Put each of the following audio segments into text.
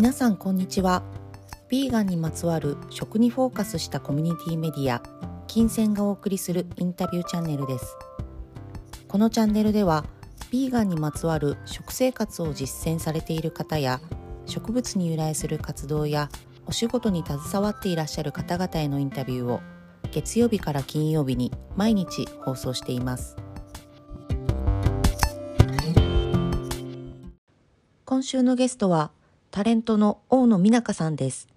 皆さんこんにちは。ヴィーガンにまつわる食にフォーカスしたコミュニティメディア金銭がお送りするインタビューチャンネルです。このチャンネルではヴィーガンにまつわる食生活を実践されている方や植物に由来する活動やお仕事に携わっていらっしゃる方々へのインタビューを月曜日から金曜日に毎日放送しています。今週のゲストはタレントの大野美奈香さんです。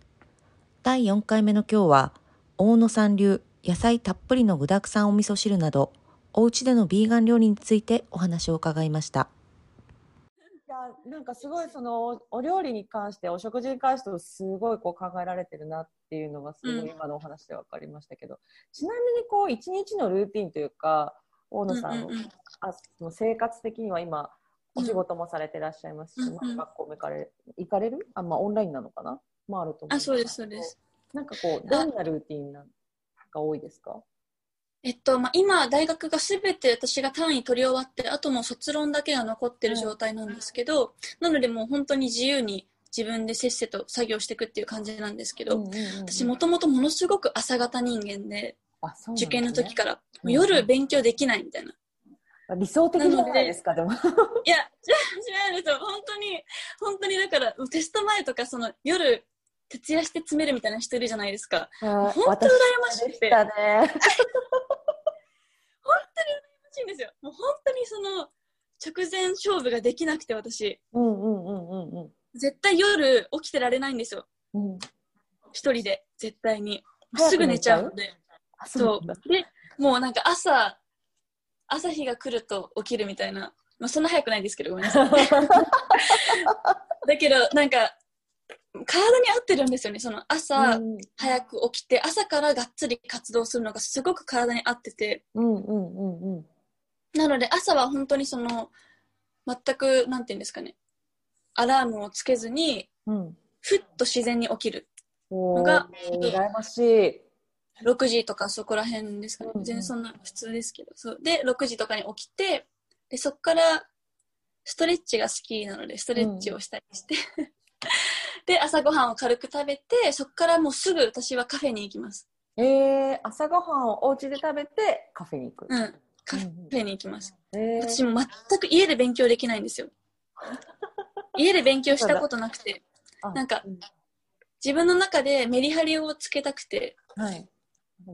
第4回目の今日は大野さん流野菜たっぷりの具沢山お味噌汁などお家でのビーガン料理についてお話を伺いました。いやなんかすごいそのお料理に関してお食事に関してすごいこう考えられてるなっていうのがすごい今のお話で分かりましたけど、うん、ちなみにこう一日のルーティンというか大野さんの,、あの生活的には今お仕事もされてらっしゃいますし、うん、学校も行かれ行かれる？あ、まあ、オンラインなのかな？もあると思う。あそうですそうです。なんかこうどんなルーティンが多いですか？えっとまあ、今、大学がすべて私が単位取り終わって、あとも卒論だけが残ってる状態なんですけど、なのでもう本当に自由に自分でせっせと作業していくっていう感じなんですけど、私もともとものすごく朝型人間で、でね、受験の時から、夜勉強できないみたいな。理想的じゃないですか、でも。いや、違うんですよ。本当に、本当にだから、テスト前とか、その夜、徹夜して詰めるみたいな人いるじゃないですか。本当羨ましくて。ね、本当に羨ましいんですよ。もう本当にその、直前勝負ができなくて、私。うんうんうんうんうん。絶対夜起きてられないんですよ。うん。一人で、絶対に。すぐ寝ちゃうんで。そう。で、もうなんか朝、朝日が来ると起きるみたいな。まあ、そんな早くないですけど、ごめんなさい。だけど、なんか、体に合ってるんですよね。その朝、早く起きて、朝からがっつり活動するのがすごく体に合ってて。うんうんうんうん。なので、朝は本当にその、全く、なんていうんですかね、アラームをつけずに、うん、ふっと自然に起きるのが、羨ましい。6時とかそこら辺ですかね。全然そんな普通ですけど。そうで、6時とかに起きて、で、そこからストレッチが好きなので、ストレッチをしたりして、うん、で、朝ごはんを軽く食べて、そこからもうすぐ私はカフェに行きます。えー、朝ごはんをお家で食べてカフェに行く。うん。カフェに行きます。うん、私も全く家で勉強できないんですよ。家で勉強したことなくて、なんか、自分の中でメリハリをつけたくて、はい、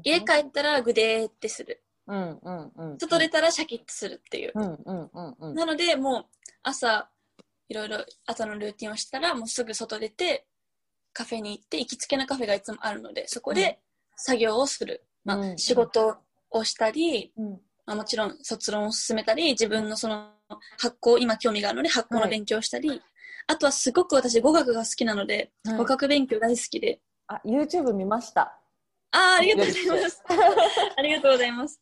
家帰ったらグデーってする。うんうんうん、外出たらシャキッとするっていう。うんうんうんうん、なので、もう朝、いろいろ朝のルーティンをしたら、もうすぐ外出て、カフェに行って、行きつけのカフェがいつもあるので、そこで作業をする。まあ、仕事をしたり、まあ、もちろん卒論を進めたり、自分のその発酵、今興味があるので発酵の勉強をしたり、はい、あとはすごく私語学が好きなので、はい、語学勉強大好きで。あ、YouTube 見ました。あありがとうございます。ありがとうございます。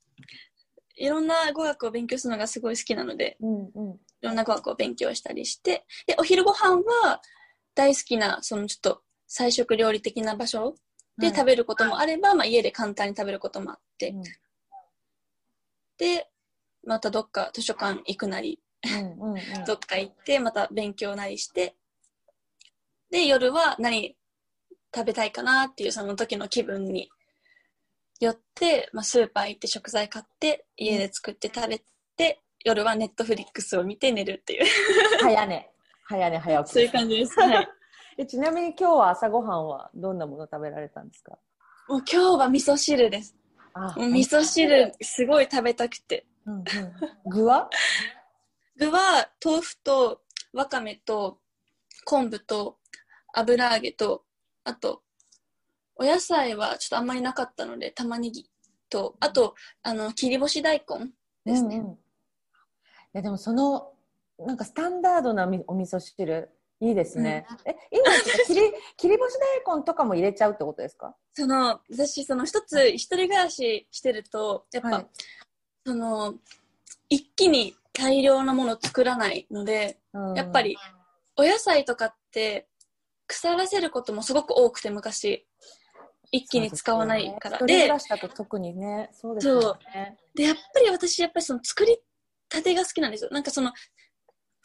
いろんな語学を勉強するのがすごい好きなので、うんうん、いろんな語学を勉強したりして、で、お昼ご飯は大好きな、そのちょっと菜食料理的な場所で食べることもあれば、はい、まあ家で簡単に食べることもあって、うん、で、またどっか図書館行くなり、うんうんうん、どっか行って、また勉強なりして、で、夜は何食べたいかなっていうその時の気分に寄って、まあ、スーパー行って食材買って家で作って食べて、夜はネットフリックスを見て寝るっていう。早寝。早寝早起き。そういう感じです、はい、えちなみに今日は朝ごはんはどんなもの食べられたんですか？もう今日は味噌汁です。あ味噌汁すごい食べたくて、うんうん、具は？具は豆腐とわかめと昆布と油揚げとあとお野菜はちょっとあんまりなかったので、玉ねぎと、あと、あの、切り干し大根ですね。うんうん、いや、でもその、なんかスタンダードなお味噌汁、いいですね。うん、え、今、切り、切り干し大根とかも入れちゃうってことですか？その、私、その一つ、一人暮らししてると、やっぱ、はい、その、一気に大量なもの作らないので、うん、やっぱり、お野菜とかって、腐らせることもすごく多くて、昔。一気に使わないから。で、ね、と特にね、そうですね。で、やっぱり私、やっぱりその作りたてが好きなんですよ。なんかその、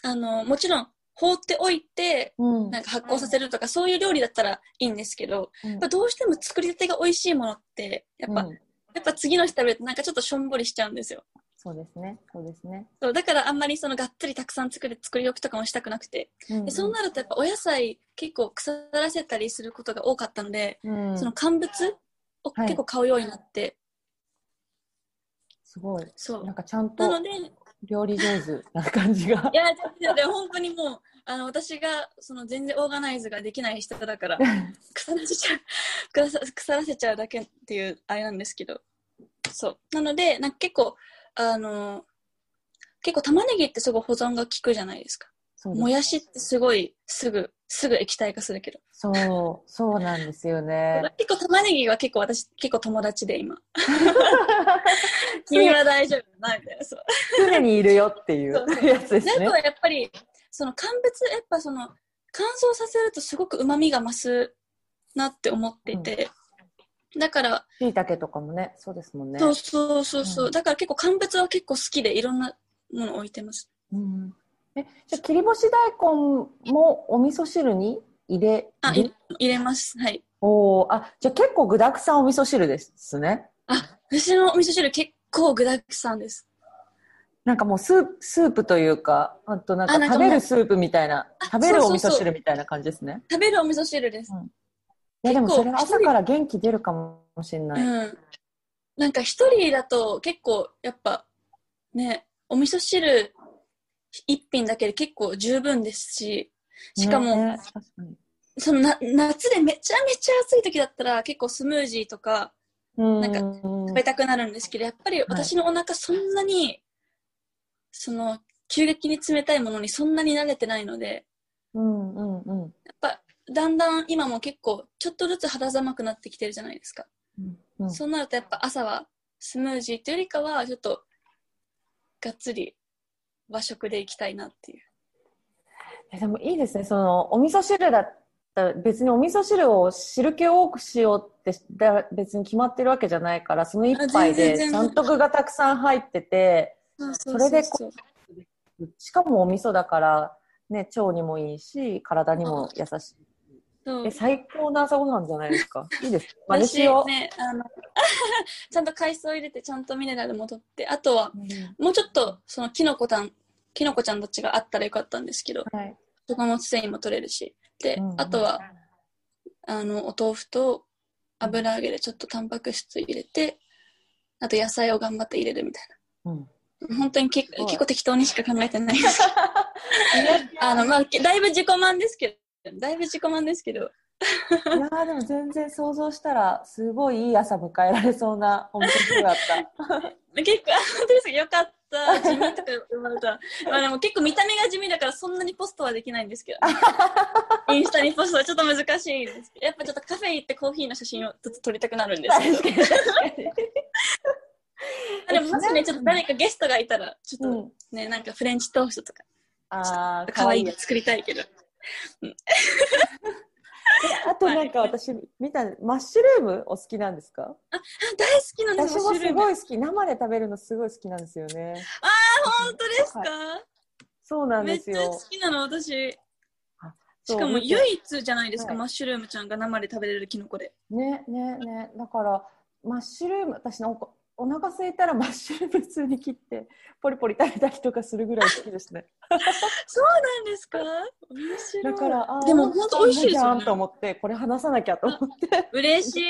あの、もちろん、放っておいて、うん、なんか発酵させるとか、そういう料理だったらいいんですけど、うん、どうしても作りたてが美味しいものって、やっぱ、うん、やっぱ次の日食べるとなんかちょっとしょんぼりしちゃうんですよ。そうですね。そうですね。そうだからあんまりそのがっつりたくさん作る作り置きとかもしたくなくて、うんうん、でそうなるとやっぱお野菜結構腐らせたりすることが多かったので、うん、その乾物を結構買うようになって、はい、すごい。そう。なんかちゃんと。なので、料理上手な感じが。いや、で本当にもう、あの、私が、その、全然オーガナイズができない人だから、腐らせちゃう、腐らせちゃうだけっていう、あれなんですけど。そう。なので、なんか結構、あの、結構玉ねぎってすごい保存が効くじゃないですか。もやしってすごい、すぐ、すぐ液体化するけど。そう、そうなんですよね。結構玉ねぎは結構私、結構友達で今。君は大丈夫？なみたいな、そう。常にいるよっていう やつですね。あとはやっぱり、その乾物、やっぱその、乾燥させるとすごく旨味が増すなって思っていて、うん、だから。しいたけとかもね、そうですもんね。そうそうそうそう、うん、だから結構乾物は結構好きでいろんなもの置いてます。うんえ、じゃ切り干し大根もお味噌汁に入れあ、入れます。はい。おあ、じゃ結構具沢山お味噌汁ですね。あ、私のお味噌汁結構具沢山です。なんかもうスープ、スープというか、あとなんか食べるスープみたいな、食べるお味噌汁みたいな感じですね。食べるお味噌汁です。うん、いやでもそれ朝から元気出るかもしれない。うん。なんか一人だと結構やっぱね、お味噌汁一品だけで結構十分ですし、しかも、ね、そのな夏でめちゃめちゃ暑い時だったら結構スムージーとか、なんか食べたくなるんですけど、やっぱり私のお腹そんなに、はい、その急激に冷たいものにそんなに慣れてないので、うんうんうん、だんだん今も結構ちょっとずつ肌寒くなってきてるじゃないですか。うんうん、そうなるとやっぱ朝はスムージーというよりかはちょっとがっつり和食でいきたいなっていう。でもいいですね。そのお味噌汁だったら別にお味噌汁を汁気多くしようって別に決まってるわけじゃないからその一杯でちゃんと具がたくさん入っててそれでしかもお味噌だからね腸にもいいし体にも優しい。え最高な朝ごはんじゃないですか？いいです。真似しよう。ね、あの ちゃんと海藻入れて、ちゃんとミネラルも取って、あとは、うん、もうちょっと、そのキノコたん、キノコちゃんたちがあったらよかったんですけど、はい、食物繊維も取れるし。で、うんうん、あとは、あの、お豆腐と油揚げでちょっとタンパク質入れて、あと野菜を頑張って入れるみたいな。うん本当に結構適当にしか考えてないです。あの、まあ、だいぶ自己満ですけだいぶ自己満ですけど。いやでも全然想像したらすごいいい朝迎えられそうなお店だった。結構、本当ですよかった。地味とか生まれた。まあでも結構見た目が地味だからそんなにポストはできないんですけど。インスタにポストはちょっと難しいんですけど。やっぱちょっとカフェ行ってコーヒーの写真を撮りたくなるんですけど。でももしね、ちょっと誰かゲストがいたら、ちょっとね、うん、なんかフレンチトーストとか。ああ、かわいいの作りたいけど。あとなんか私見たマッシュルームお好きなんですか？あ大好きなんです私もすごい好き。生で食べるのすごい好きなんですよね。ああ本当ですか、はい、そうなんですよ。めっちゃ好きなの私。しかも唯一じゃないですか、はい、マッシュルームちゃんが生で食べれるキノコで。ねねね。だからマッシュルーム私のお腹空いたらマッシュルーム普通に切ってポリポリ食べたりとかするぐらい好きですね。そうなんですか？だからでも本当美味しいですよ、ね、と思ってこれ話さなきゃと思って。嬉しい。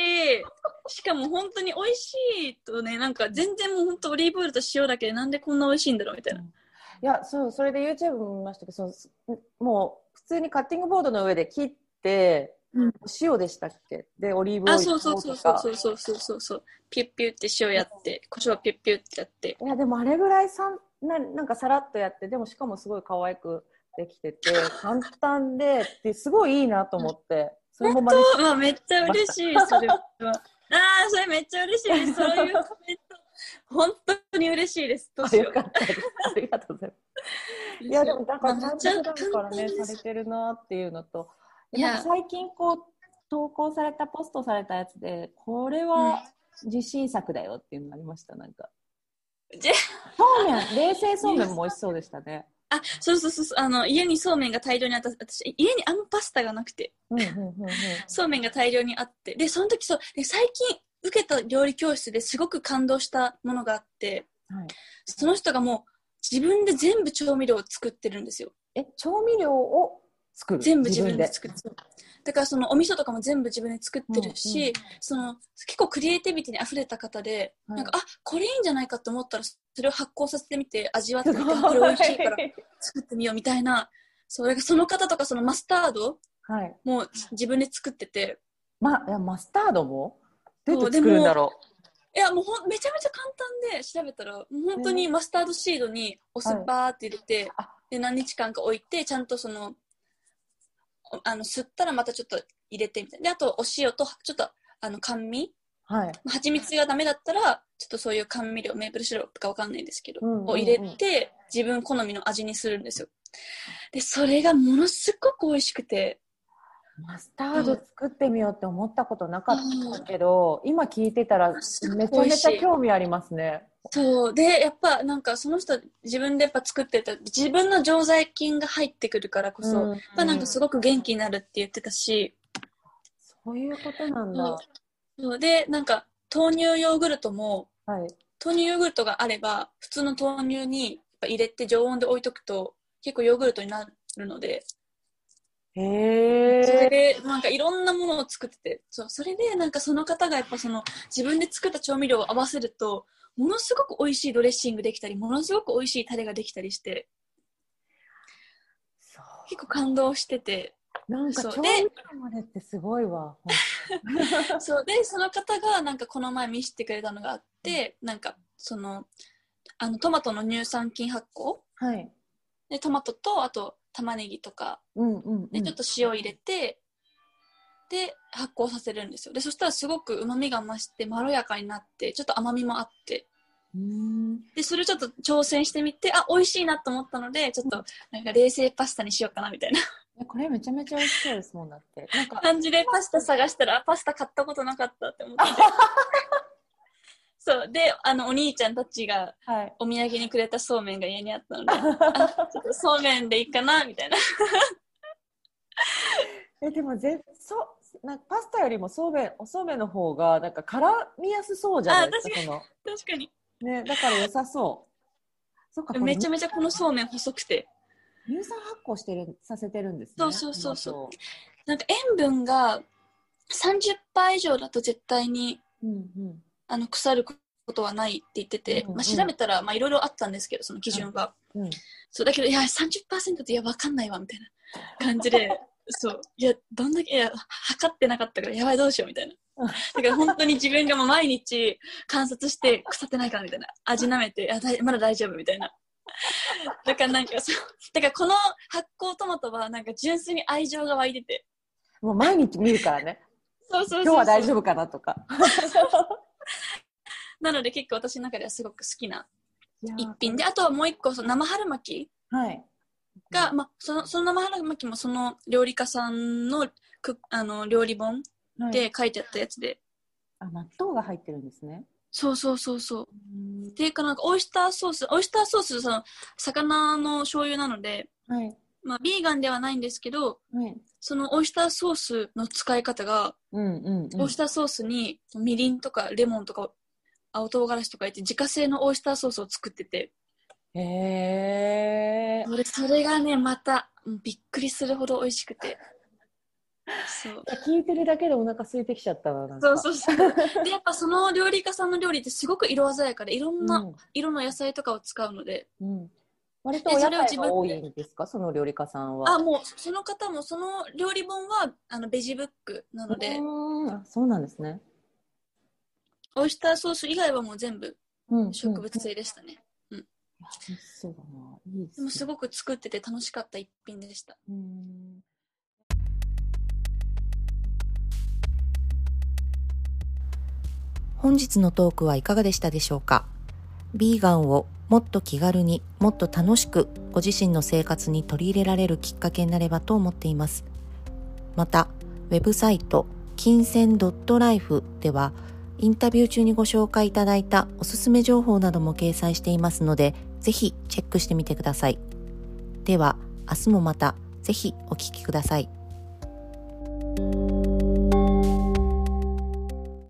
しかも本当に美味しいとねなんか全然もう本当オリーブオイルと塩だけでなんでこんな美味しいんだろうみたいな。いやそうそれで YouTube も見ましたけどそのもう普通にカッティングボードの上で切ってうん、塩でしたっけ？でオリーブオイルあそうそうそうそう。そうそうそうそうピュッピュって塩やって。胡椒ピュッピュってやって。いやでもあれぐらいさんななんかさらっとやってでもしかもすごい可愛くできてて 簡単でですごいいいなと思って。それもまあ、めっちゃ嬉しい それは。ああそれめっちゃ嬉しいです。そういうコメント。本当に嬉しいです。どうしよう。ありがとうございます。いやでもだからちゃんと普段からねされてるなっていうのと最近こう投稿されたポストされたやつでこれは自信作だよっていうのありましたなんか。そうめん冷製そうめんも美味しそうでしたね。あ、そうそうそうあの、家にそうめんが大量にあった、私、家にあんまパスタがなくて、そうめんが大量にあって、で、その時そう、で最近受けた料理教室ですごく感動したものがあって、はい、その人がもう自分で全部調味料を作ってるんですよ。え、調味料を作る。全部自分で。作ってだからそのお味噌とかも全部自分で作ってるし、うん。うん、その結構クリエイティビティに溢れた方で、はい、なんかあこれいいんじゃないかと思ったらそれを発酵させてみて味わってみてこれ美味しいから作ってみようみたいな。それがその方とかそのマスタードも自分で作ってて、ま、いやマスタードも？どうやって作るんだろう。いやもうほんめちゃめちゃ簡単で調べたらもう本当にマスタードシードにお酢バーって入れて、はい、で何日間か置いてちゃんとそのあの吸ったらまたちょっと入れてみたいな。であとお塩とちょっとあの甘味。はい、蜂蜜がダメだったらちょっとそういう甘味料メープルシロップかわかんないんですけど、うんうんうん、を入れて自分好みの味にするんですよ。でそれがものすごく美味しくて。マスタード作ってみようって思ったことなかったけど、うん、今聞いてたらめちゃめちゃ興味ありますね。そう。でやっぱなんかその人自分でやっぱ作ってた自分の常在菌が入ってくるからこそ、うん。うん、やっぱなんかすごく元気になるって言ってたし。そういうことなんだ。そう。でなんか豆乳ヨーグルトも、はい、豆乳ヨーグルトがあれば普通の豆乳に入れて常温で置いとくと結構ヨーグルトになるので。へえ。それで、なんかいろんなものを作ってて、そう、それでなんかその方がやっぱその自分で作った調味料を合わせると、ものすごく美味しいドレッシングできたり、ものすごく美味しいタレができたりして、結構感動してて。なんか調味料までってすごいわ。そう。で、その方がなんかこの前見せてくれたのがあって、なんかその、あのトマトの乳酸菌発酵、はい、でトマトとあと玉ねぎとか、うんうんうん、でちょっと塩入れてで発酵させるんですよ。でそしたらすごくうまみが増してまろやかになってちょっと甘みもあって。でそれをちょっと挑戦してみてあ美味しいなと思ったのでちょっとなんか冷製パスタにしようかなみたいな。これめちゃめちゃ美味しそうですもんだって。なんか感じでパスタ探したらパスタ買ったことなかったって思って。そう。で、あの、お兄ちゃんたちが、お土産にくれたそうめんが家にあったので、あちょっとそうめんでいいかな、みたいな。え、でもぜ、そなパスタよりもそうめん、おそうめんの方が、なんか絡みやすそうじゃないですか、その。確かに。ね、だから良さそう。そっか、めちゃめちゃこのそうめん細くて。乳酸発酵してる、させてるんですね。そうそうそうそう。なんか塩分が30%以上だと絶対に、うんうん、あの腐ることはないって言ってて、うんうん、まあ、調べたらいろいろあったんですけどその基準が、うん、そうだけどいや30%っていや分かんないわみたいな感じで そう。いやどんだけいや測ってなかったからやばいどうしようみたいな。だから本当に自分がもう 毎日観察して腐ってないかみたいな。味なめてあまだ大丈夫みたいな。だからなんかそう。だからこの発酵トマトはなんか純粋に愛情が湧いてて。もう毎日見るからね。そうそう今日は大丈夫かなとか。なので結構私の中ではすごく好きな一品であとはもう一個その生春巻き。が、はい、まあ、そのその生春巻きもその料理家さんのくあの料理本で書いてあったやつで、はい、あ納豆が入ってるんですね。そうそうそうそう。っていうかなんかオイスターソースオイスターソースその魚の醤油なので、はい、まあ、ビーガンではないんですけど、はい、そのオイスターソースの使い方が、うんうんうん、オイスターソースにみりんとかレモンとか青唐辛子とか入って自家製のオイスターソースを作っててへえそれそれがねまたびっくりするほど美味しくて。そう。聞いてるだけでお腹空いてきちゃったわそうそうそう。でやっぱその料理家さんの料理ってすごく色鮮やかでいろんな色の野菜とかを使うので、うん、割とお野菜が多いんですか？その料理家さんは。あもうその方もその料理本はあのベジブックなので。そうなんですね。オイスターソース以外はもう全部植物性でしたね。うん。そうだな。いいです、ね、でもすごく作ってて楽しかった一品でした。うん本日のトークはいかがでしたでしょうか？ビーガンをもっと気軽にもっと楽しくご自身の生活に取り入れられるきっかけになればと思っています。また、ウェブサイト金銭 .life ではインタビュー中にご紹介いただいたおすすめ情報なども掲載していますので、ぜひチェックしてみてください。では、明日もまたぜひお聴きください。